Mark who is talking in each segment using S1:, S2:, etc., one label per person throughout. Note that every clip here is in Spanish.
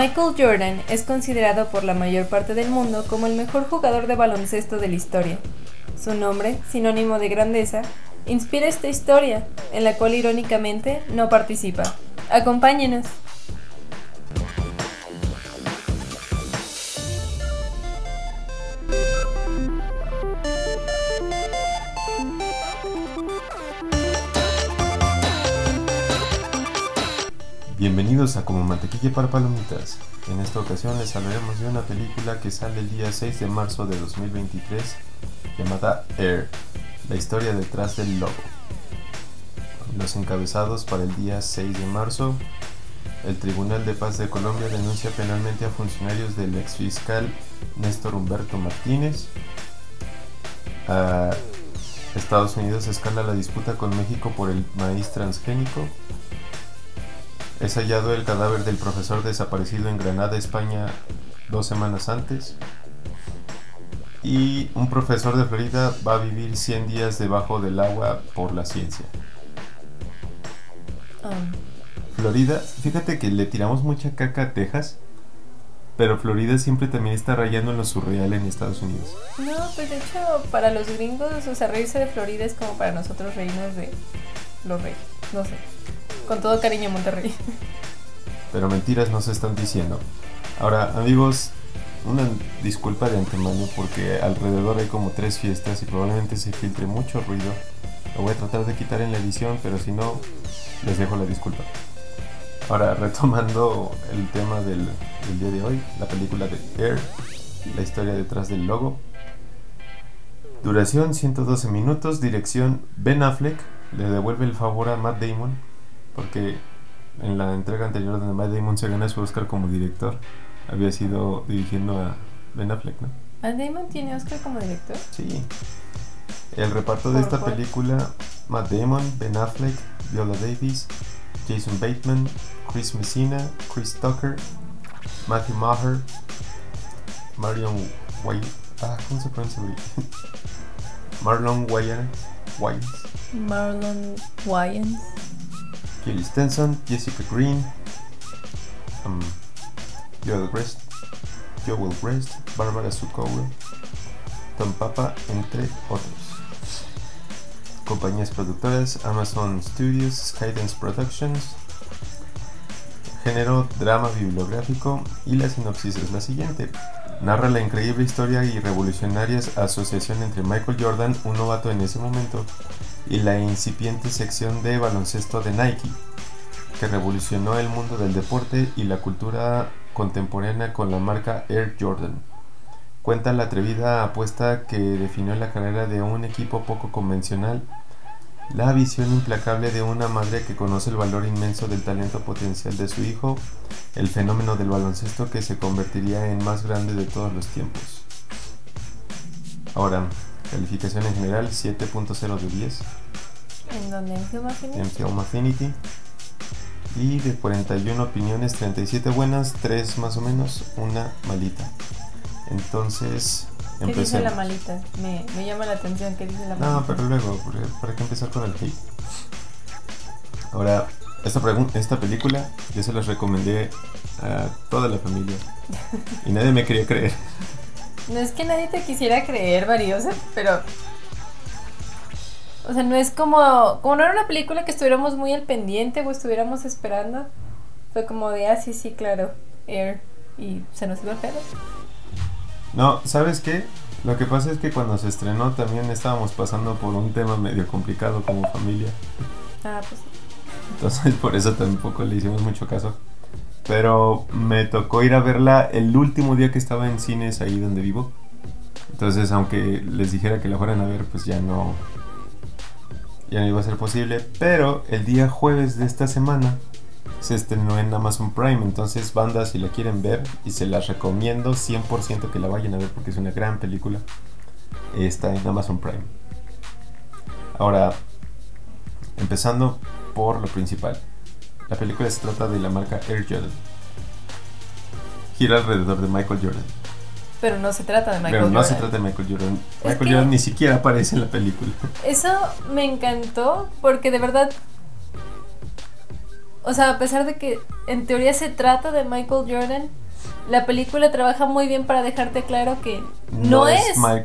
S1: Michael Jordan es considerado por la mayor parte del mundo como el mejor jugador de baloncesto de la historia. Su nombre, sinónimo de grandeza, inspira esta historia, en la cual irónicamente no participa. Acompáñenos.
S2: A Como Mantequilla para Palomitas. En esta ocasión les hablaremos de una película que sale el día 6 de marzo de 2023 llamada Air, la historia detrás del logo. Los encabezados para el día 6 de marzo, el Tribunal de Paz de Colombia denuncia penalmente a funcionarios del ex fiscal Néstor Humberto Martínez. Estados Unidos escala la disputa con México por el maíz transgénico. Es hallado el cadáver del profesor desaparecido en Granada, España, dos semanas antes. Y un profesor de Florida va a vivir 100 días debajo del agua por la ciencia.
S1: Um,
S2: Florida, fíjate que le tiramos mucha caca a Texas, pero Florida siempre también está rayando en lo surreal en Estados Unidos.
S1: no, pues de hecho, para los gringos, o sea, reírse de Florida es como para nosotros reírnos de los reyes. No sé. Con todo cariño, Monterrey.
S2: Pero mentiras no se están diciendo. Ahora, amigos, una disculpa de antemano porque alrededor hay como tres fiestas y probablemente se filtre mucho ruido. Lo voy a tratar de quitar en la edición, pero si no, les dejo la disculpa. Ahora, retomando el tema del, del día de hoy, la película de Air, la historia detrás del logo. Duración 112 minutos, dirección Ben Affleck, le devuelve el favor a Matt Damon, porque en la entrega anterior donde Matt Damon se gana su Oscar como director, había sido dirigiendo a Ben Affleck, ¿no?
S1: ¿Matt Damon tiene Oscar como director?
S2: Sí. El reparto de
S1: ¿Por
S2: esta
S1: cuál?
S2: película, Matt Damon, Ben Affleck, Viola Davis, Jason Bateman, Chris Messina, Chris Tucker, Matthew Maher, Marion Way... Ah, ¿cómo se pronuncia? Marlon Wayans,
S1: Marlon Wayans.
S2: Kelly Stenson, Jessica Green, um, Joel Grest, Joel Grest, Barbara Sukowa, Tom Papa, entre otros. Compañías productoras, Amazon Studios, Skydance Productions, género drama bibliográfico y la sinopsis es la siguiente. Narra la increíble historia y revolucionaria asociación entre Michael Jordan, un novato en ese momento, y la incipiente sección de baloncesto de Nike, que revolucionó el mundo del deporte y la cultura contemporánea con la marca Air Jordan. Cuenta la atrevida apuesta que definió la carrera de un equipo poco convencional, la visión implacable de una madre que conoce el valor inmenso del talento potencial de su hijo, el fenómeno del baloncesto que se convertiría en más grande de todos los tiempos. Ahora, calificación en general 7.0 de 10
S1: ¿En donde ¿En Film Affinity?
S2: en Film Affinity. Y de 41 opiniones, 37 buenas, 3 más o menos, una malita. Entonces,
S1: ¿Qué dice la
S2: empecemos.
S1: malita? Me, me llama la atención. ¿Qué dice la malita?
S2: No, pero luego, ¿para qué empezar con el hate? Ahora, esta, esta película yo se las recomendé a toda la familia y nadie me quería creer.
S1: No es que nadie te quisiera creer, Variosa, pero. O sea, no es como. Como no era una película que estuviéramos muy al pendiente o estuviéramos esperando. Fue como de, ah, sí, sí, claro, Air. Y se nos iba el pedo.
S2: No, ¿sabes qué? Lo que pasa es que cuando se estrenó también estábamos pasando por un tema medio complicado como familia.
S1: Ah, pues sí.
S2: Entonces por eso tampoco le hicimos mucho caso. Pero me tocó ir a verla el último día que estaba en cines ahí donde vivo. Entonces, aunque les dijera que la fueran a ver, pues ya no. Ya no iba a ser posible. Pero el día jueves de esta semana se estrenó en Amazon Prime. Entonces, bandas, si la quieren ver, y se las recomiendo 100% que la vayan a ver porque es una gran película, está en Amazon Prime. Ahora, empezando por lo principal. La película se trata de la marca Air Jordan. Gira alrededor de Michael Jordan.
S1: Pero no se trata de Michael
S2: Pero no
S1: Jordan.
S2: se trata de Michael Jordan.
S1: Es
S2: Michael
S1: que-
S2: Jordan ni siquiera aparece en la película.
S1: Eso me encantó porque de verdad. O sea, a pesar de que en teoría se trata de Michael Jordan, la película trabaja muy bien para dejarte claro que no, es,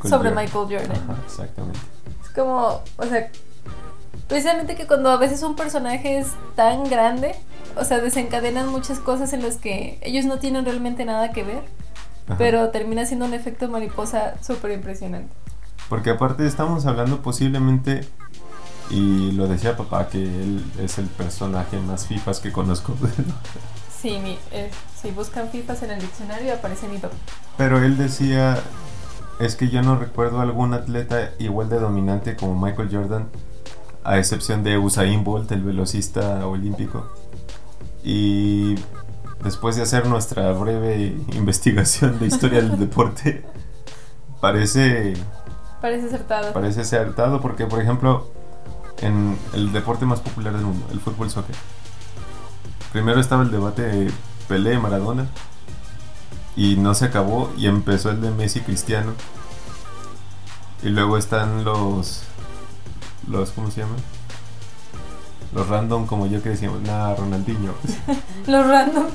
S1: sobre Michael Jordan.
S2: Ajá, exactamente.
S1: Es como, o sea, precisamente que cuando a veces un personaje es tan grande, o sea, desencadenan muchas cosas en las que ellos no tienen realmente nada que ver,
S2: Ajá.
S1: pero termina siendo un efecto mariposa súper impresionante.
S2: Porque aparte estamos hablando posiblemente, y lo decía papá, que él es el personaje más fifas que conozco.
S1: Sí, mi, eh, si buscan FIFAs en el diccionario aparece mi papá.
S2: Pero él decía, es que yo no recuerdo algún atleta igual de dominante como Michael Jordan, a excepción de Usain Bolt, el velocista olímpico. Y después de hacer nuestra breve investigación de historia del deporte, parece,
S1: Parece acertado.
S2: parece acertado porque, por ejemplo, en el deporte más popular del mundo, el fútbol soccer, primero estaba el debate de Pelé Maradona y no se acabó y empezó el de Messi Cristiano y luego están los los ¿cómo se llama? los random como yo que decíamos nada Ronaldinho
S1: Los random.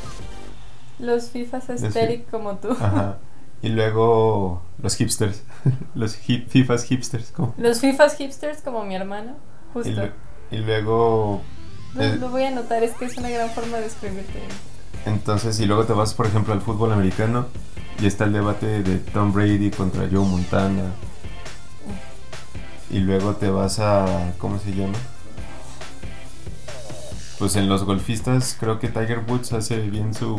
S1: Los FIFAs
S2: fi-
S1: aesthetic como tú.
S2: ajá y luego los hipsters los hip, FIFAs hipsters como
S1: Los FIFAs hipsters como mi hermano.
S2: y,
S1: Justo.
S2: y luego
S1: Lo,
S2: eh,
S1: lo voy a anotar, es que es una gran forma de escribirte.
S2: Entonces, y luego te vas, por ejemplo, al fútbol americano y está el debate de Tom Brady contra Joe Montana. Y luego te vas a. ¿Cómo se llama? Pues en los golfistas creo que Tiger Woods hace bien su...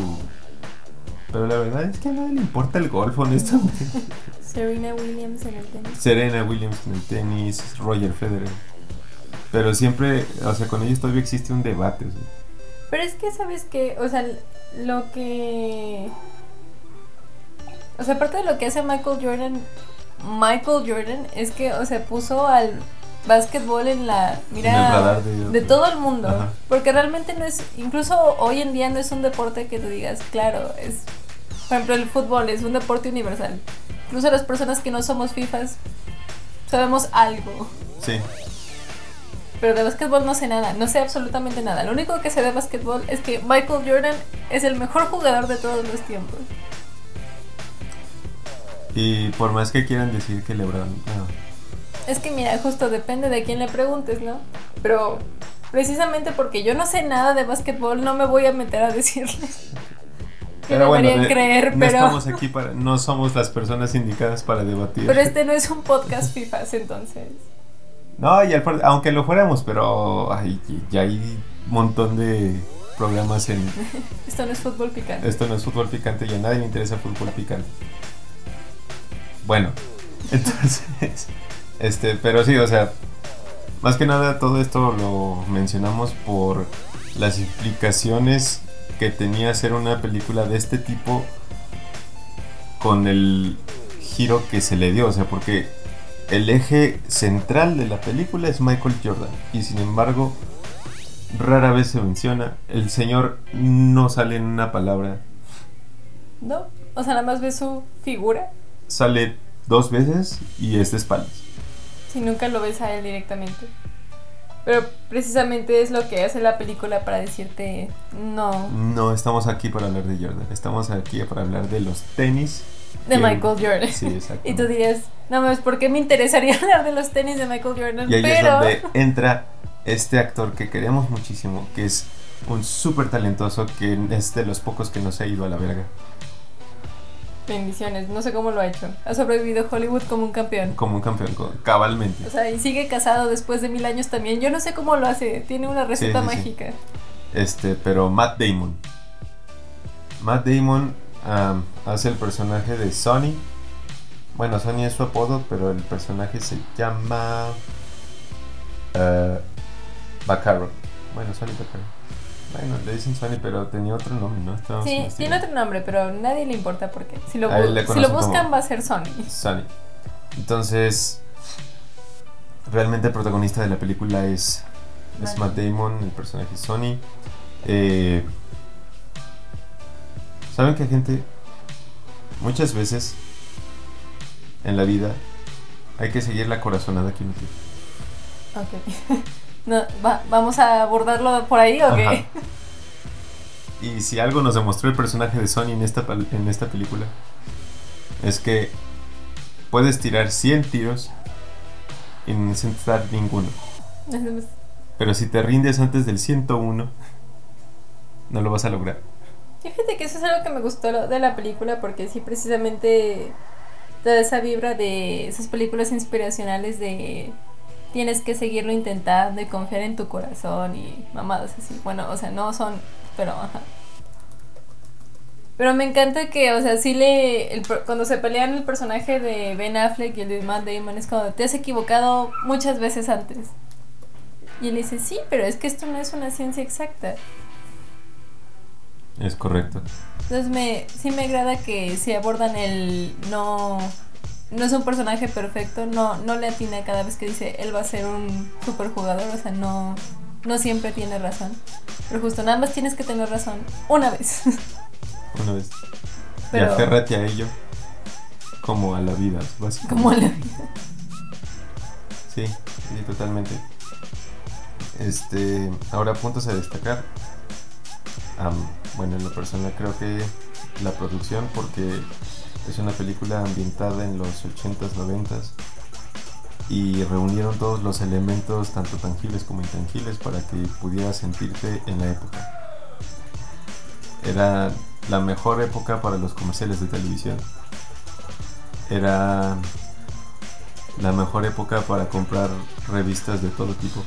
S2: Pero la verdad es que a nadie le importa el golf, honestamente.
S1: Serena Williams en el tenis.
S2: Serena Williams en el tenis, Roger Federer. Pero siempre, o sea, con ellos todavía existe un debate. o sea.
S1: Pero es que, ¿sabes qué? O sea, lo que... O sea, aparte de lo que hace Michael Jordan, Michael Jordan es que, o sea, puso al básquetbol en la mira
S2: En de-
S1: de todo el mundo.
S2: Ajá.
S1: Porque realmente no es, incluso hoy en día no es un deporte que tú digas, claro, es, por ejemplo, el fútbol es un deporte universal. Incluso las personas que no somos FIFAs sabemos algo.
S2: Sí,
S1: Pero de básquetbol no sé nada, no sé absolutamente nada. Lo único que sé de básquetbol es que Michael Jordan es el mejor jugador de todos los tiempos.
S2: Y por más que quieran decir que LeBron... no.
S1: Es que mira, justo depende de quién le preguntes, ¿no? Pero precisamente porque yo no sé nada de básquetbol, no me voy a meter a decirles. Que deberían
S2: eh,
S1: creer,
S2: no
S1: pero,
S2: estamos aquí para, no somos las personas indicadas para debatir.
S1: pero este no es un podcast FIFAs, entonces.
S2: No, y al aunque lo fuéramos, pero ay, ya hay un montón de programas en
S1: Esto no es fútbol picante.
S2: esto no es fútbol picante y a nadie le interesa fútbol picante. Bueno, entonces, este, pero sí, o sea, más que nada todo esto lo mencionamos por las implicaciones que tenía hacer una película de este tipo con el giro que se le dio, o sea, porque el eje central de la película es Michael Jordan y sin embargo rara vez se menciona, el señor no sale en una palabra,
S1: ¿No? O sea, nada más ves su figura
S2: sale dos veces y es de espaldas.
S1: si nunca lo ves a él directamente. Pero precisamente es lo que hace la película para decirte, no,
S2: No estamos aquí para hablar de Jordan, estamos aquí para hablar de los tenis.
S1: de Michael Jordan.
S2: Sí, exacto.
S1: Y tú dirías, no mames, ¿por qué me interesaría hablar de los tenis de Michael Jordan?
S2: Y ahí es
S1: Pero
S2: donde entra este actor que queremos muchísimo, que es un súper talentoso, que es de los pocos que no se ha ido a la verga.
S1: Bendiciones, no sé cómo lo ha hecho. Ha sobrevivido Hollywood como un campeón.
S2: Como un campeón, cabalmente.
S1: O sea, y sigue casado después de mil años también. Yo no sé cómo lo hace, tiene una receta
S2: Sí, sí, sí.
S1: mágica.
S2: Este, pero Matt Damon. Matt Damon am, hace el personaje de Sonny Bueno, Sony es su apodo, pero el personaje se llama. Uh, Bacaro. Bueno, Sony Bacaro. Bueno, le dicen Sony, pero tenía otro nombre, ¿no?
S1: Estamos sí, tiene otro nombre, pero nadie le importa porque si lo, si lo buscan va a ser Sony.
S2: Sony. Entonces, realmente el protagonista de la película es, es Matt Damon, el personaje Sony. Eh, ¿Saben qué, gente? Muchas veces en la vida hay que seguir la corazonada que uno
S1: Ok. no, ¿Vamos a abordarlo por ahí o qué?
S2: Y si algo nos demostró el personaje de Sony en esta, en esta película, es que puedes tirar 100 tiros y no necesitar ninguno. Pero si te rindes antes del 101, no lo vas a lograr.
S1: Fíjate que eso es algo que me gustó de la película porque sí precisamente toda esa vibra de esas películas inspiracionales de tienes que seguirlo intentando y confiar en tu corazón y mamadas así. Bueno, o sea, no son, pero ajá. Pero me encanta que, o sea, sí le. cuando se pelean el personaje de Ben Affleck y el de Matt Damon, es como, te has equivocado muchas veces antes. Y él dice, sí, pero es que esto no es una ciencia exacta.
S2: Es correcto.
S1: Entonces me, sí me agrada que si abordan el no no es un personaje perfecto, no no le atina cada vez que dice él va a ser un superjugador, o sea, no no siempre tiene razón. Pero justo nada más tienes que tener razón una vez.
S2: Una vez. Pero... Y aférrate a ello como a la vida, básicamente.
S1: Como a la vida.
S2: Sí, sí, totalmente. Este, ahora puntos a destacar bueno, en lo personal creo que la producción, porque es una película ambientada en los 80s, 90s y reunieron todos los elementos, tanto tangibles como intangibles, para que pudieras sentirte en la época. Era la mejor época para los comerciales de televisión. Era la mejor época para comprar revistas de todo tipo.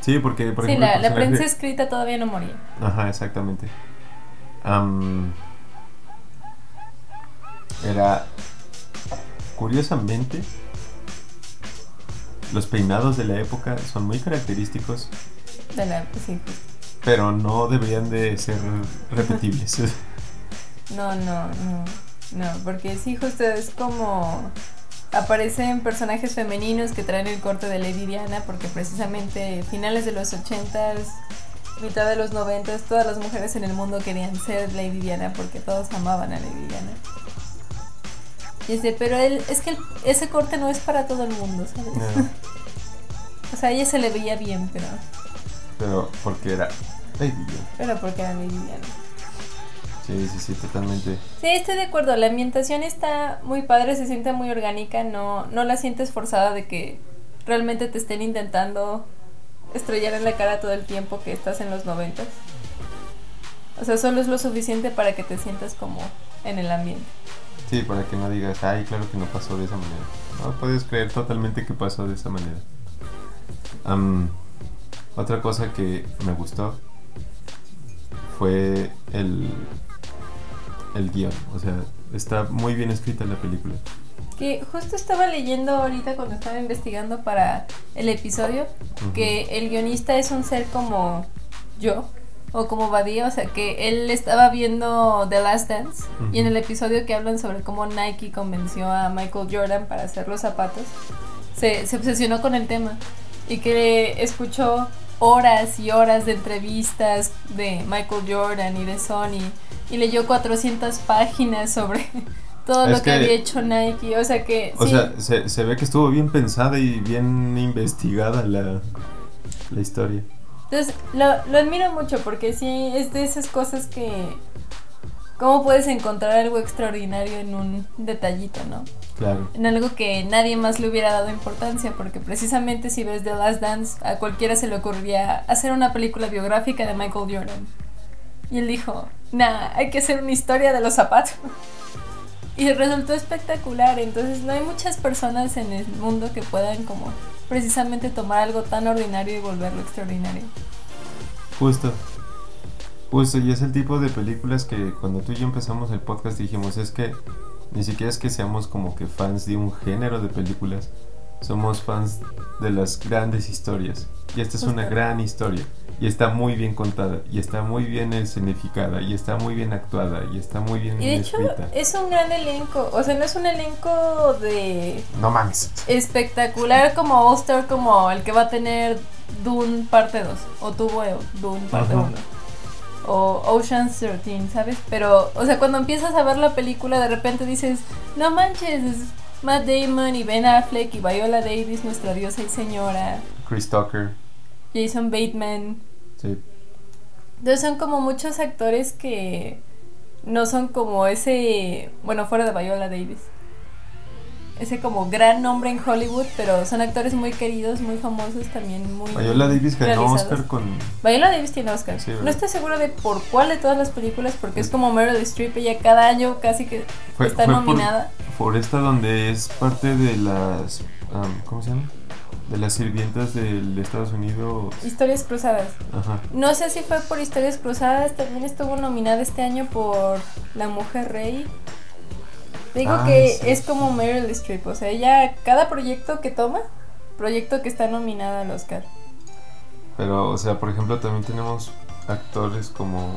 S2: Sí, porque
S1: por sí, la, la, prensa escrita todavía no moría.
S2: Ajá, exactamente. Era curiosamente los peinados de la época son muy característicos.
S1: De la sí.
S2: Pero no deberían de ser repetibles.
S1: no, no, no. No, porque sí, justo es como aparecen personajes femeninos que traen el corte de Lady Diana porque precisamente finales de los 80s, mitad de los 90s, todas las mujeres en el mundo querían ser Lady Diana porque todos amaban a Lady Diana. Y dice, pero él, es que ese corte no es para todo el mundo, ¿sabes? o sea, a ella se le veía bien, pero...
S2: Pero porque era Lady Diana.
S1: Pero porque era Lady Diana.
S2: Sí, sí, sí, totalmente.
S1: Sí, estoy de acuerdo. La ambientación está muy padre, se siente muy orgánica, no, no la sientes forzada de que realmente te estén intentando estrellar en la cara todo el tiempo que estás en los noventas. O sea, solo es lo suficiente para que te sientas como en el ambiente.
S2: Sí, para que no digas, ay, claro que no pasó de esa manera. No, puedes creer totalmente que pasó de esa manera. otra cosa que me gustó fue el, el guion. O sea, está muy bien escrita la película.
S1: Que justo estaba leyendo ahorita cuando estaba investigando para el episodio que el guionista es un ser como yo o como Badía, o sea que él estaba viendo The Last Dance y en el episodio que hablan sobre cómo Nike convenció a Michael Jordan para hacer los zapatos, se, se obsesionó con el tema y que escuchó horas y horas de entrevistas de Michael Jordan y de Sony y leyó 400 páginas sobre todo lo que, había hecho Nike. O sea que.
S2: O sea, se, se, ve que estuvo bien pensada y bien investigada la, la historia.
S1: Entonces, lo, lo admiro mucho porque sí, es de esas cosas que. ¿Cómo puedes encontrar algo extraordinario en un detallito, no?
S2: Claro.
S1: En algo que nadie más le hubiera dado importancia, porque precisamente si ves The Last Dance, a cualquiera se le ocurriría hacer una película biográfica de Michael Jordan. Y él dijo, nah, hay que hacer una historia de los zapatos. Y resultó espectacular, entonces no hay muchas personas en el mundo que puedan como precisamente tomar algo tan ordinario y volverlo extraordinario.
S2: Justo, Justo, y es el tipo de películas que cuando tú y yo empezamos el podcast dijimos, es que ni siquiera es que seamos como que fans de un género de películas, somos fans de las grandes historias. Y esta es una gran historia. Y está muy bien contada, y está muy bien escenificada, y está muy bien actuada, y está muy bien
S1: Y de hecho
S2: escrita.
S1: es un gran elenco, o sea, no es un elenco de
S2: No mames.
S1: espectacular como Star como el que va a tener Dune parte 2 o tuvo Dune parte
S2: Ajá.
S1: 1 o Ocean's 13, ¿sabes? Pero, o sea, cuando empiezas a ver la película de repente dices, no manches, es Matt Damon y Ben Affleck y Viola Davis, nuestra diosa y señora,
S2: Chris Tucker.
S1: Jason Bateman.
S2: Sí.
S1: Entonces son como muchos actores que no son como ese, bueno, fuera de Viola Davis. Ese como gran nombre en Hollywood, pero son actores muy queridos, muy famosos, también muy...
S2: Viola Davis ganó. Oscar con.
S1: Viola Davis tiene Oscar.
S2: Sí,
S1: no estoy segura de por cuál de todas las películas, porque es como Meryl Streep, ella cada año casi que
S2: Fue,
S1: está
S2: fue por-
S1: nominada.
S2: Por, esta donde es parte de las. am, ¿Cómo se llama? De las sirvientas del Estados Unidos.
S1: Historias cruzadas.
S2: Ajá.
S1: No sé si fue por Historias Cruzadas, también estuvo nominada este año por La Mujer Rey. Digo
S2: Ah,
S1: que
S2: sí.
S1: es como Meryl Streep, o sea, ella, cada proyecto que toma, proyecto que está nominada al Oscar.
S2: Pero, o sea, por ejemplo, también tenemos actores como.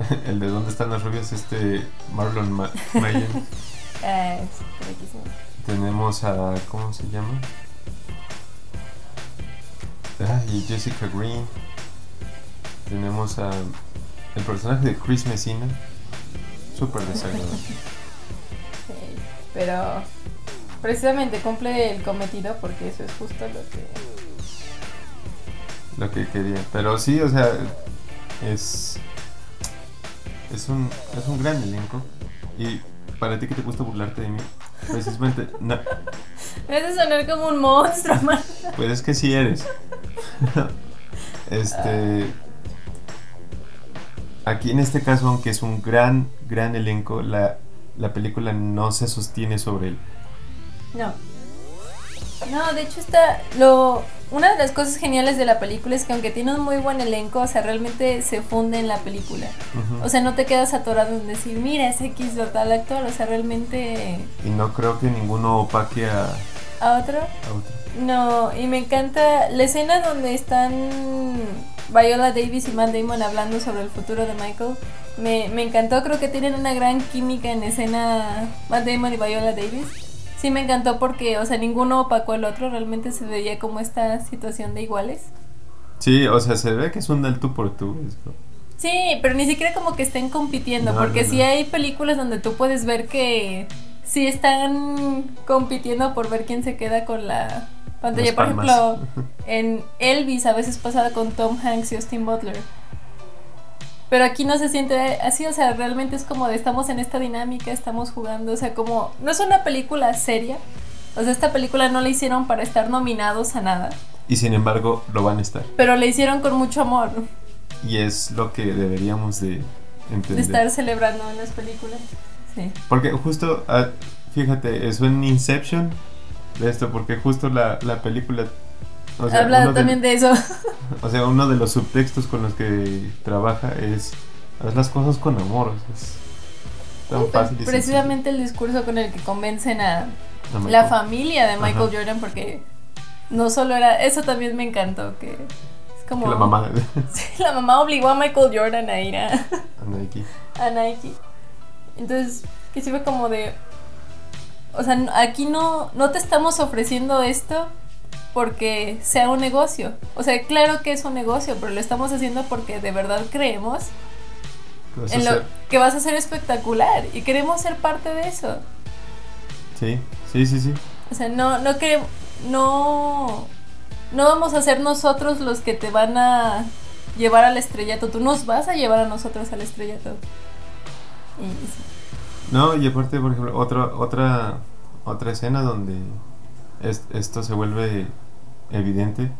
S2: El de ¿Dónde están las rubias? Este. Marlon Ma Mayen.
S1: Ah, riquísimo.
S2: tenemos a. ¿Cómo se llama? Ay, Jessica Green. Tenemos a. El personaje de Chris Messina. Súper desagradable.
S1: Pero precisamente cumple el cometido porque eso es justo lo que...
S2: lo que quería. Pero sí, o sea, es. Es un, es un gran elenco. Y para ti que te gusta burlarte de mí, precisamente. No,
S1: Me hace sonar como un monstruo, man.
S2: pues es que sí eres. este. Aquí en este caso, aunque es un gran, gran elenco, la, la película no se sostiene sobre él.
S1: No. No, de hecho está lo una de las cosas geniales de la película es que aunque tiene un muy buen elenco, o sea, realmente se funde en la película. O sea, no te quedas atorado en decir, mira, es X o tal actor, o sea, realmente
S2: y no creo que ninguno opaque a,
S1: a otro.
S2: a otro.
S1: No, y me encanta la escena donde están Viola Davis y Matt Damon hablando sobre el futuro de Michael. Me, me encantó, creo que tienen una gran química en escena Matt Damon y Viola Davis. Sí, me encantó porque, o sea, ninguno opacó al otro, realmente se veía como esta situación de iguales.
S2: Sí, o sea, se ve que es un del tú por tú.
S1: Sí, pero ni siquiera como que estén compitiendo,
S2: No,
S1: porque
S2: no,
S1: sí hay películas donde tú puedes ver que sí están compitiendo por ver quién se queda con la pantalla.
S2: Las
S1: Por
S2: palmas.
S1: ejemplo, en Elvis a veces pasaba con Tom Hanks y Austin Butler. Pero aquí no se siente así, o sea, realmente es como de estamos en esta dinámica, estamos jugando, o sea, como no es una película seria. O sea, esta película no la hicieron para estar nominados a nada,
S2: Y sin embargo, lo van a estar.
S1: pero la hicieron con mucho amor
S2: Y es lo que deberíamos de
S1: de
S2: entender.
S1: estar celebrando en las películas. Sí.
S2: Porque justo, ah, fíjate, eso en Inception de esto, porque justo la, la película... O sea,
S1: Habla
S2: uno de-
S1: también de eso.
S2: o sea, uno de los subtextos con los que trabaja es haz las cosas con amor. o sea, es tan fácil y
S1: Precisamente el discurso con el que convencen a la familia de Michael
S2: Ajá.
S1: Jordan, porque no solo era. Eso también me encantó, que es como.
S2: Que la mamá
S1: Sí, la mamá obligó a Michael Jordan a ir a,
S2: aquí.
S1: a Nike. Entonces, que sí fue como de. O sea, aquí no, no te estamos ofreciendo esto porque sea un negocio. O sea, claro que es un negocio, pero lo estamos haciendo porque de verdad creemos
S2: ¿Qué vas a
S1: en lo que vas a ser espectacular y queremos ser parte de eso.
S2: Sí, sí, sí, sí.
S1: O sea, no, no queremos, no, no vamos a ser nosotros los que te van a llevar al estrellato. Tú nos vas a llevar a nosotros al estrellato. Y sí.
S2: No, y aparte, por ejemplo, otra, otra, otra escena donde es- esto se vuelve evidente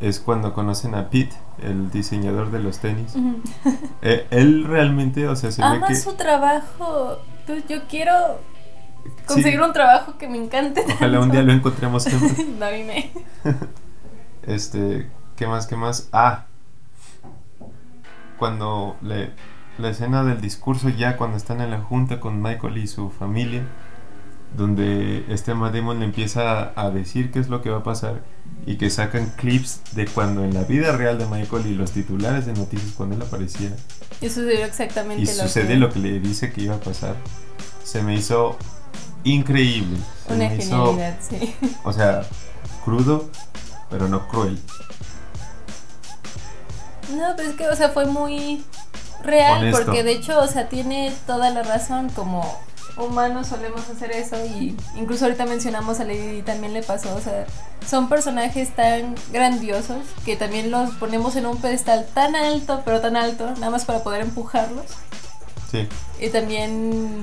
S2: es cuando conocen a Pete, el diseñador de los tenis. Eh, él realmente, o sea, se ve
S1: Ama
S2: que...
S1: su trabajo. Tú- yo quiero conseguir
S2: Sí.
S1: un trabajo que me encante.
S2: Ojalá un día lo encontremos siempre.
S1: no, dime.
S2: Este, ¿qué más, qué más? Ah, cuando le, la escena del discurso ya cuando están en la junta con Michael y su familia, donde este Matt Damon le empieza a decir qué es lo que va a pasar y que sacan clips de cuando en la vida real de Michael y los titulares de noticias cuando él aparecía
S1: Y sucedió exactamente
S2: y
S1: lo
S2: sucede
S1: que...
S2: lo que le dice que iba a pasar, se me hizo increíble. Se
S1: Una
S2: me hizo,
S1: genialidad, sí.
S2: o sea, crudo, pero no cruel.
S1: No, pues es que, o sea, fue muy real,
S2: Honesto.
S1: porque de hecho, o sea, tiene toda la razón, como humanos solemos hacer eso, y incluso ahorita mencionamos a Lady Di, también le pasó, o sea, son personajes tan grandiosos que también los ponemos en un pedestal tan alto, pero tan alto, nada más para poder empujarlos,
S2: Sí,
S1: y también,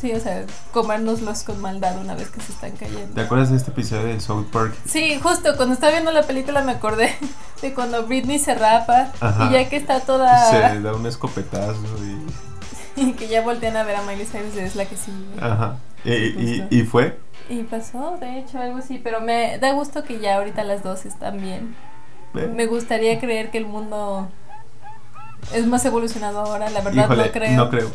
S1: sí, o sea, comérnoslos con maldad una vez que se están cayendo.
S2: ¿te acuerdas de este episodio de South Park?
S1: Sí, justo cuando estaba viendo la película me acordé de cuando Britney se rapa
S2: Ajá.
S1: y ya que está toda
S2: Se da un escopetazo y...
S1: que ya voltean a ver a Miley Cyrus es la que sí.
S2: Ajá. Y, y- fue.
S1: Y pasó, de hecho, algo así, pero me da gusto que ya ahorita las dos están bien.
S2: eh,
S1: Me gustaría creer que el mundo es más evolucionado ahora, la verdad
S2: Híjole,
S1: no creo.
S2: no creo.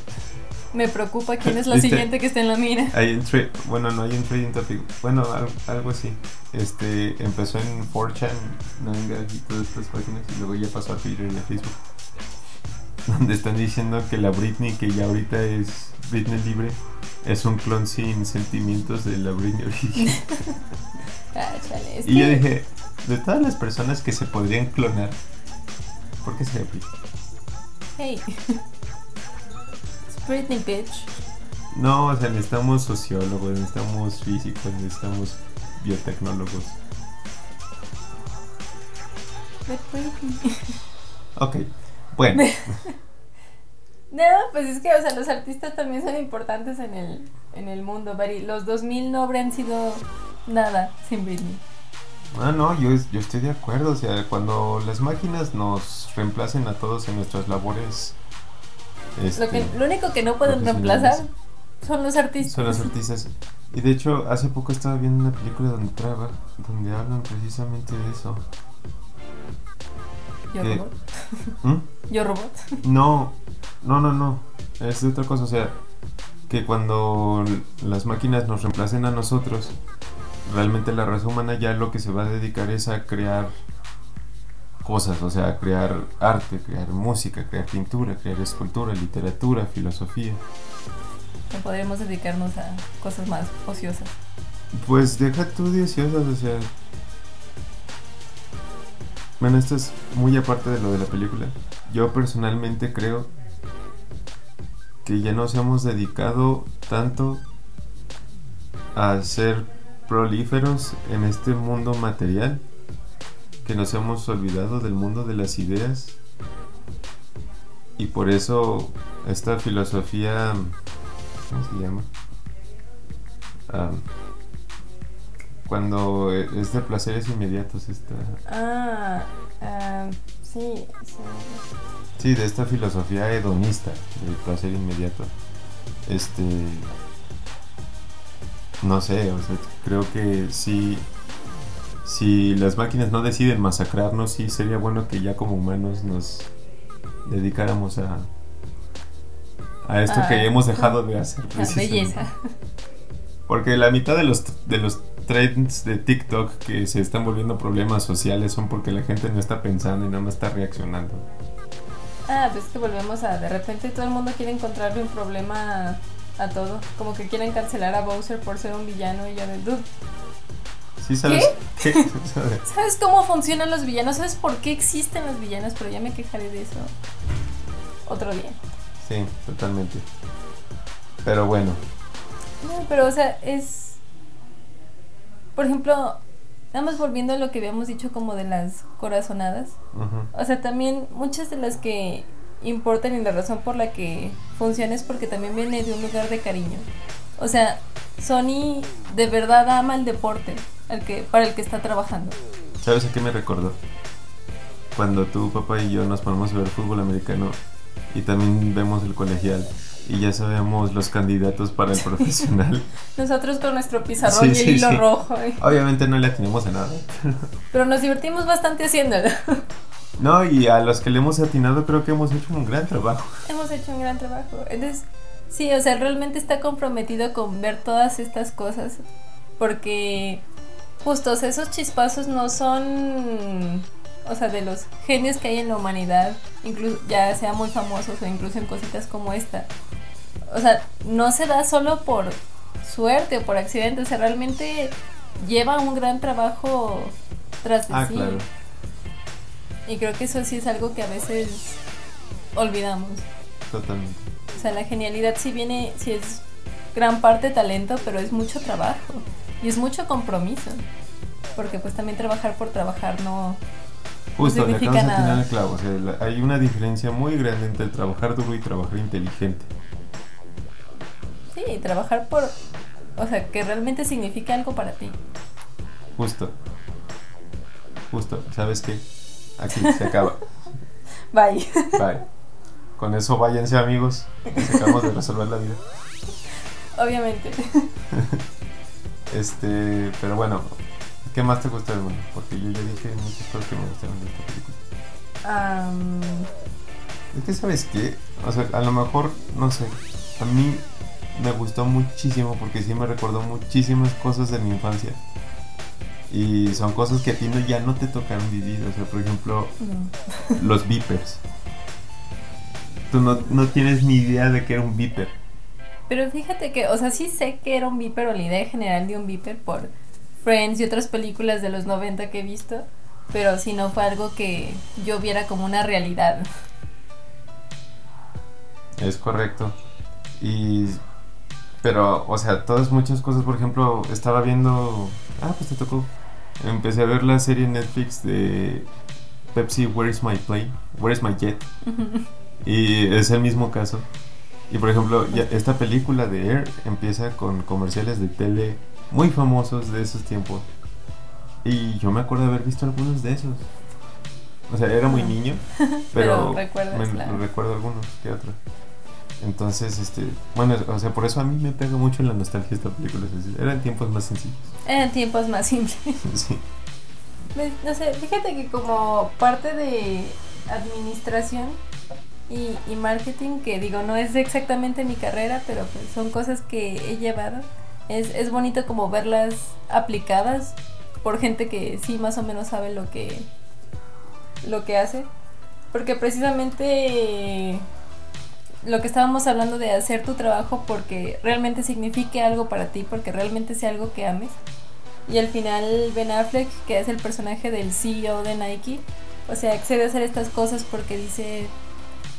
S1: Me preocupa quién es la
S2: ¿Viste?
S1: siguiente que esté en la mira.
S2: Hay un bueno, no hay un trading topic. Bueno, algo, algo así. Este empezó en 4chan, 9gag y todas estas páginas y luego ya pasó a Twitter y a Facebook. Donde están diciendo que la Britney, que ya ahorita es Britney libre, es un clon sin sentimientos de la Britney original.
S1: Ah, chale, es
S2: y yo dije, de todas las personas que se podrían clonar, ¿por qué sería Britney?
S1: Hey. It's Britney, bitch.
S2: No, o sea, necesitamos sociólogos, necesitamos físicos, necesitamos biotecnólogos.
S1: But Britney.
S2: Ok, bueno.
S1: No, pues es que, o sea, los artistas también son importantes en el, en el mundo, Bari. Los 2000 no habrían sido nada sin Britney.
S2: Ah, no, yo, yo estoy de acuerdo. O sea, cuando las máquinas nos reemplacen a todos en nuestras labores, este,
S1: Lo, que, lo único que no pueden reemplazar son los artistas.
S2: son los artistas. Y de hecho, hace poco estaba viendo una película donde traba, donde hablan precisamente de eso.
S1: Yo robot.
S2: ¿Mm?
S1: Yo robot.
S2: No, no, no, no. Es de otra cosa. O sea, que cuando las máquinas nos reemplacen a nosotros, realmente la raza humana ya lo que se va a dedicar es a crear cosas, o sea, crear arte, crear música, crear pintura, crear escultura, literatura, filosofía.
S1: No podríamos dedicarnos a cosas más ociosas.
S2: Pues deja tú de ociosas, o sea. Bueno, esto es muy aparte de lo de la película. Yo personalmente creo que ya nos hemos dedicado tanto a ser prolíferos en este mundo material que nos hemos olvidado del mundo de las ideas y por eso esta filosofía ¿cómo se llama? Ah, cuando es de placeres inmediatos esta
S1: Ah, ah, sí, sí.
S2: sí de esta filosofía hedonista del placer inmediato este no sé o sea, creo que sí si las máquinas no deciden masacrarnos sí sería bueno que ya como humanos nos dedicáramos a a esto
S1: Ah,
S2: que hemos dejado de hacer
S1: La
S2: precisamente.
S1: belleza.
S2: Porque la mitad de los, de los trends de TikTok que se están volviendo problemas sociales son porque la gente no está pensando y nada más está reaccionando.
S1: Ah, pues que volvemos a. De repente todo el mundo quiere encontrarle un problema a, a todo. Como que quieren cancelar a Bowser por ser un villano y yo de. Dude,
S2: ¿Sí sabes? ¿Qué?
S1: ¿Sabes cómo funcionan los villanos? ¿Sabes por qué existen los villanos? Pero ya me quejaré de eso otro día.
S2: sí, totalmente. Pero bueno,
S1: No, pero o sea, es. Por ejemplo, nada más volviendo a lo que habíamos dicho como de las corazonadas. O sea, también muchas de las que importan y la razón por la que funciona es porque también viene de un lugar de cariño. O sea, Sony de verdad ama el deporte al que, para el que está trabajando.
S2: ¿sabes a qué me recordó? Cuando tu papá y yo nos ponemos a ver fútbol americano y también vemos el colegial y ya sabemos los candidatos para el profesional.
S1: Nosotros con nuestro pizarrón
S2: Sí,
S1: y el hilo
S2: sí.
S1: rojo. ¿eh?
S2: Obviamente no le atinamos a nada.
S1: Pero nos divertimos bastante haciéndolo.
S2: No, y a los que le hemos atinado creo que hemos hecho un gran trabajo.
S1: Hemos hecho un gran trabajo. Entonces, sí, o sea, realmente está comprometido con ver todas estas cosas. Porque, justo, o sea, esos chispazos no son, o sea, de los genios que hay en la humanidad, incluso ya sean muy famosos o incluso en cositas como esta. O sea, no se da solo por suerte o por accidente, o sea, realmente lleva un gran trabajo tras de
S2: Ah,
S1: sí.
S2: claro.
S1: Y creo que eso sí es algo que a veces olvidamos.
S2: Totalmente.
S1: O sea, la genialidad sí viene, sí es gran parte talento, pero es mucho trabajo y es mucho compromiso. Porque pues también trabajar por trabajar no...
S2: Justo, le acabas de atinar el clavo. O sea, la- hay una diferencia muy grande entre trabajar duro y trabajar inteligente.
S1: Sí, trabajar por... O sea, que realmente significa algo para ti.
S2: Justo. Justo. ¿Sabes qué? Aquí se acaba.
S1: Bye.
S2: Bye. Con eso váyanse amigos. Nos acabamos de resolver la vida.
S1: Obviamente.
S2: Este, pero bueno, ¿qué más te gustó, hermano? Porque yo ya dije muchas cosas que me gustaron de esta película.
S1: Am,
S2: Es que, ¿sabes qué? O sea, a lo mejor, no sé, a mí me gustó muchísimo porque sí me recordó muchísimas cosas de mi infancia. Y son cosas que a ti no, ya no te tocaron vivir. O sea, por ejemplo,
S1: no.
S2: los beepers. Tú no, no tienes ni idea de que era un beeper.
S1: Pero fíjate que, o sea, sí sé que era un viper o la idea general de un viper por Friends y otras películas de los 90 que he visto, pero si no fue algo que yo viera como una realidad.
S2: Es correcto. Y. Pero, o sea, todas muchas cosas, por ejemplo, estaba viendo. Ah, pues te tocó. Empecé a ver la serie Netflix de Pepsi Where is My Play? Where is My Jet? Y es el mismo caso. Y por ejemplo, ya esta película de Air empieza con comerciales de tele muy famosos de esos tiempos. Y yo me acuerdo de haber visto algunos de esos. O sea, era muy niño,
S1: Pero
S2: pero, me-
S1: la-
S2: recuerdo algunos que otros. Entonces, este, bueno, o sea, por eso a mí me pega mucho la nostalgia esta película. es decir, Eran tiempos más sencillos.
S1: Eran tiempos más simples.
S2: Sí.
S1: No sé, fíjate que como parte de administración y, y marketing, que digo, no es exactamente mi carrera, pero pues son cosas que he llevado, es, es bonito como verlas aplicadas por gente que sí más o menos sabe lo que, lo que hace. Porque precisamente lo que estábamos hablando de hacer tu trabajo porque realmente signifique algo para ti, porque realmente sea algo que ames. Y al final Ben Affleck, que es el personaje del CEO de Nike, o sea, accede a hacer estas cosas porque dice,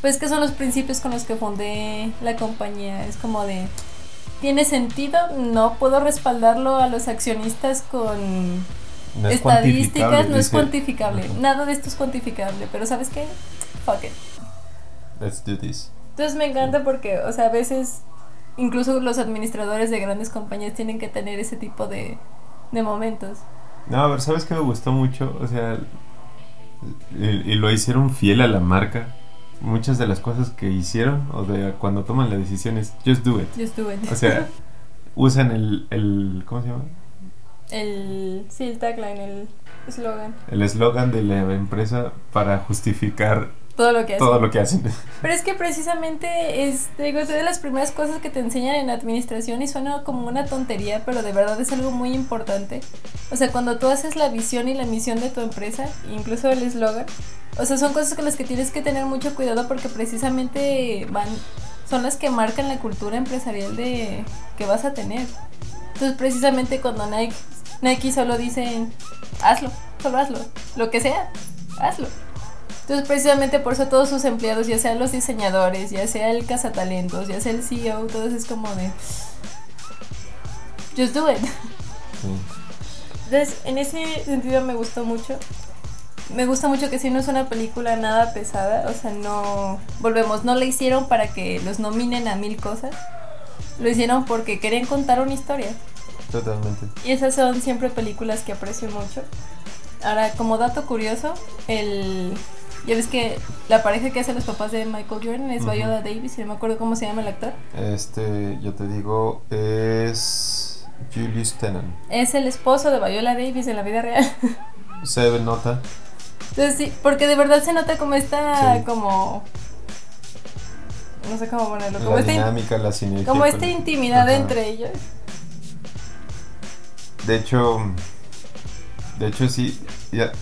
S1: pues que son los principios con los que fundé la compañía. Es como de, ¿tiene sentido? No puedo respaldarlo a los accionistas con
S2: No es
S1: estadísticas, no es cuantificable. Nada de esto es cuantificable, pero ¿sabes qué? Fuck it.
S2: Let's do this.
S1: Entonces me encanta porque, o sea, a veces incluso los administradores de grandes compañías tienen que tener ese tipo de, de momentos.
S2: No, a ver, ¿sabes qué me gustó mucho? O sea, y, y lo hicieron fiel a la marca. Muchas de las cosas que hicieron, o de cuando toman las decisiones, just do it.
S1: Just do it.
S2: O sea, usan el, el ¿cómo se llama?
S1: el, sí, el tagline, el eslogan,
S2: El eslogan de la empresa para justificar
S1: todo lo que hacen.
S2: todo lo que hacen.
S1: Pero es que precisamente es, digo, es de las primeras cosas que te enseñan en administración y suena como una tontería, pero de verdad es algo muy importante. O sea, cuando tú haces la visión y la misión de tu empresa, incluso el eslogan, o sea, son cosas con las que tienes que tener mucho cuidado porque precisamente van, son las que marcan la cultura empresarial de que vas a tener. Entonces, precisamente cuando Nike, Nike solo dicen, hazlo, solo hazlo, lo que sea, hazlo. Entonces, precisamente por eso todos sus empleados, ya sean los diseñadores, ya sea el cazatalentos, ya sea el CEO, todos es como de. Just do it.
S2: Sí.
S1: Entonces, en ese sentido me gustó mucho. Me gusta mucho que si no es una película nada pesada, o sea, no. Volvemos, no la hicieron para que los nominen a mil cosas. Lo hicieron porque querían contar una historia.
S2: Totalmente.
S1: Y esas son siempre películas que aprecio mucho. Ahora, como dato curioso, el. Ya ves que la pareja que hace los papás de Michael Jordan es
S2: Ujú.
S1: Viola Davis, y no me acuerdo cómo se llama el actor.
S2: Este, yo te digo, es Julius Tennant.
S1: Es el esposo de Viola Davis en la vida real.
S2: Se nota.
S1: Entonces sí, porque de verdad se nota como esta,
S2: Sí.
S1: como... No sé cómo ponerlo. Como
S2: la
S1: esta, in-
S2: dinámica, la sinergia.
S1: como esta intimidad
S2: Ajá.
S1: entre ellos.
S2: De hecho, de hecho sí, ya,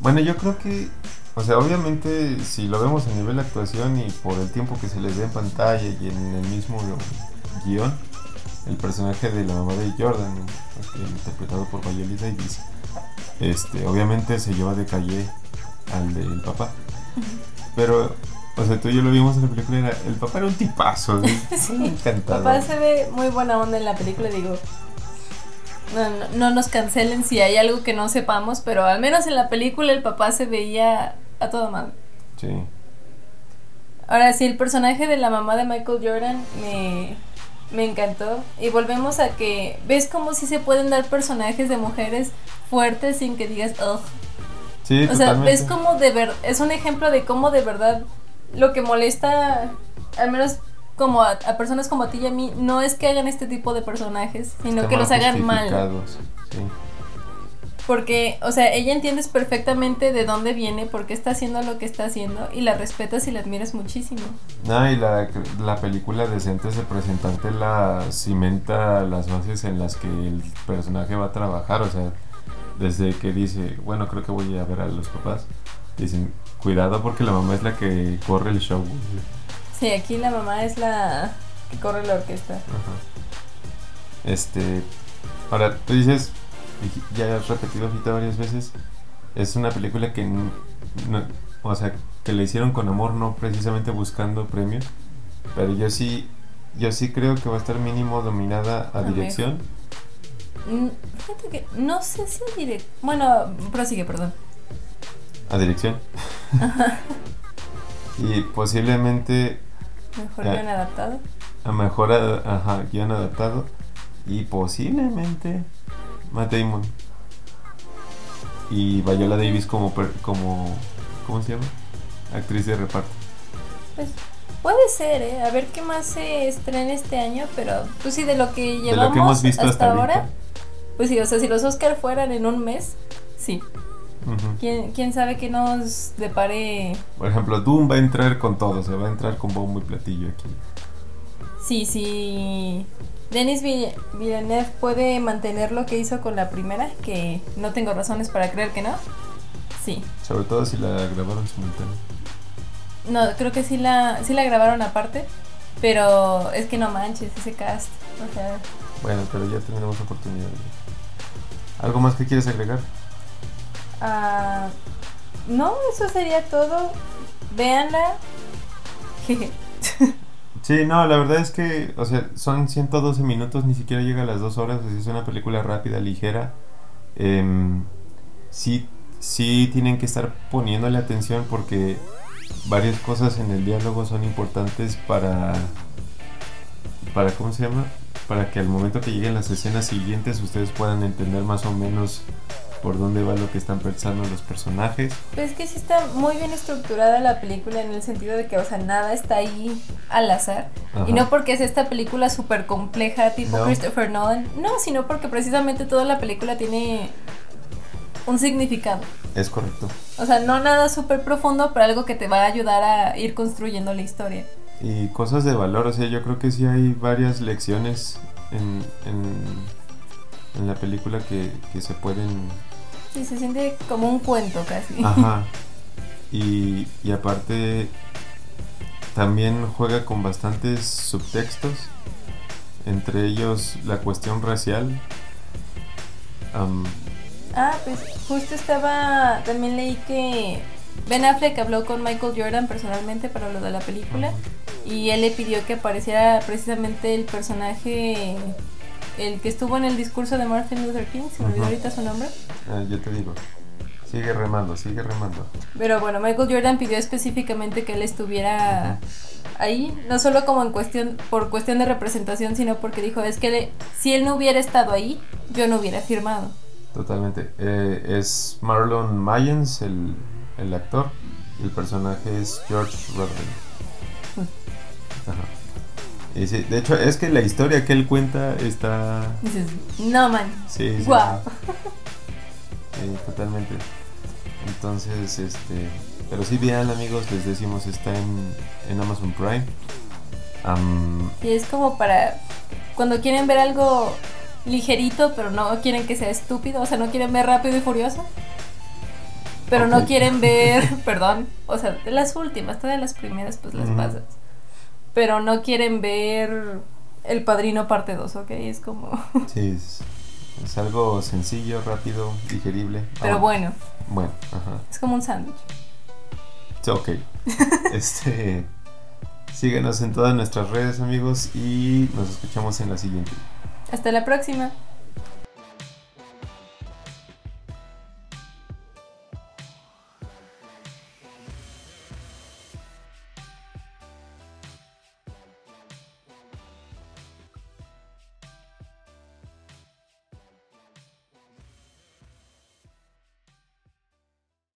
S2: bueno, yo creo que, o sea, obviamente si lo vemos a nivel de actuación y por el tiempo que se les ve en pantalla y en el mismo guion, el personaje de la mamá de Jordan, este, interpretado por Viola Davis, este, obviamente se lleva de calle al del papá. Pero, o sea, tú y yo lo vimos en la película, era- el papá era un tipazo, ¿sí?
S1: Sí.
S2: un encantador.
S1: Papá se ve muy buena onda en la película, digo. No, no, no nos cancelen si hay algo que no sepamos, pero al menos en la película el papá se veía a toda madre.
S2: Sí.
S1: Ahora sí, el personaje de la mamá de Michael Jordan me, me encantó. Y volvemos a que, ¿ves cómo si se pueden dar personajes de mujeres fuertes sin que digas, ugh?
S2: Sí,
S1: O sea, ves como de ver, es un ejemplo de cómo de verdad lo que molesta, al menos como a, a personas como a ti y a mí, no es que hagan este tipo de personajes, sino
S2: Están
S1: que los
S2: mal
S1: hagan mal.
S2: Sí.
S1: Porque, o sea, ella entiendes perfectamente de dónde viene, por qué está haciendo lo que está haciendo, y la respetas y la admiras muchísimo.
S2: No, y la, la película decente de presentarte la cimenta las bases en las que el personaje va a trabajar, o sea, desde que dice, bueno, creo que voy a ver a los papás, dicen, cuidado porque la mamá es la que corre el show. güey".
S1: Sí, aquí la mamá es la que corre la orquesta.
S2: Ajá. Este, ahora, tú dices, ya has repetido ahorita varias veces, es una película que, no- o sea, que le hicieron con amor, no precisamente buscando premios, pero yo sí, yo sí creo que va a estar mínimo dominada a
S1: A
S2: dirección.
S1: Mm, Fíjate que no sé si diré. Bueno, prosigue, perdón.
S2: A dirección. y posiblemente
S1: Mejor
S2: Ya.
S1: bien adaptado.
S2: a mejor a- ajá, guion adaptado y posiblemente Matt Damon y Viola Davis como como ¿cómo se llama? actriz de reparto
S1: Pues puede ser, ¿eh? A ver qué más se estrena este año, pero pues sí, de lo que llevamos
S2: de lo que hemos visto hasta,
S1: ahora, pues sí, o sea, si los Oscar fueran en un mes, sí. ¿Quién, quién sabe que nos depare?
S2: por ejemplo Doom va a entrar con todo se va a entrar con bombo y platillo aquí
S1: Sí, sí. Denis Vill- Villeneuve puede mantener lo que hizo con la primera, que no tengo razones para creer que no. Sí.
S2: sobre todo si la grabaron simultáneo
S1: No, creo que sí la, sí la grabaron aparte, pero es que no manches ese cast. O sea,
S2: bueno pero ya tendremos oportunidad algo más que quieres agregar
S1: ah, no, eso sería todo. Véanla.
S2: Sí, no, la verdad es que, o sea, son 112 minutos, ni siquiera llega a las dos horas, o sea, es una película rápida, ligera. Em, sí, sí tienen que estar poniéndole atención porque varias cosas en el diálogo son importantes para, para, ¿cómo se llama? Para que al momento que lleguen las escenas siguientes ustedes puedan entender más o menos por dónde va lo que están pensando los personajes.
S1: Pues es que sí está muy bien estructurada la película en el sentido de que, o sea, nada está ahí al azar.
S2: Ajá.
S1: Y no porque es esta película súper compleja tipo
S2: No.
S1: Christopher Nolan, no, sino porque precisamente toda la película tiene un significado.
S2: Es correcto.
S1: O sea, no nada súper profundo, pero algo que te va a ayudar a ir construyendo la historia.
S2: y cosas de valor. O sea, yo creo que sí hay varias lecciones en, en, en la película que, que se pueden...
S1: Sí, se siente como un cuento casi.
S2: Ajá. Y, y aparte también juega con bastantes subtextos, entre ellos la cuestión racial. Am,
S1: Ah, pues justo estaba, también leí que Ben Affleck habló con Michael Jordan personalmente para lo de la película y él le pidió que apareciera precisamente el personaje, el que estuvo en el discurso de Martin Luther King, se me olvidó
S2: Ujú.
S1: ahorita su nombre.
S2: ah, yo te digo, sigue remando, sigue remando.
S1: Pero bueno, Michael Jordan pidió específicamente que él estuviera ahí, no solo como en cuestión, por cuestión de representación, sino porque dijo, es que le- si él no hubiera estado ahí, yo no hubiera firmado.
S2: Totalmente. Eh, es Marlon Mayans, el, el actor, y el personaje es George Rodman. Ajá. Y sí, de hecho, es que la historia que él cuenta está.
S1: Dices, no man,
S2: Sí, sí.
S1: Guau.
S2: sí. Totalmente. Entonces, este. Pero sí, vean, amigos, les decimos, está en, en Amazon Prime. Am,
S1: Y es como para cuando quieren ver algo ligerito, pero no quieren que sea estúpido, o sea, no quieren ver rápido y furioso. Pero no quieren ver, perdón, o sea, de las últimas, todas las primeras pues las pasas. Pero no quieren ver El Padrino parte 2, ¿ok? Es como...
S2: sí, es, es algo sencillo, rápido, digerible.
S1: Pero
S2: Ah,
S1: bueno,
S2: Bueno, ajá.
S1: es como un sándwich.
S2: Ok. este. Síguenos en todas nuestras redes, amigos, y nos escuchamos en la siguiente.
S1: Hasta la próxima.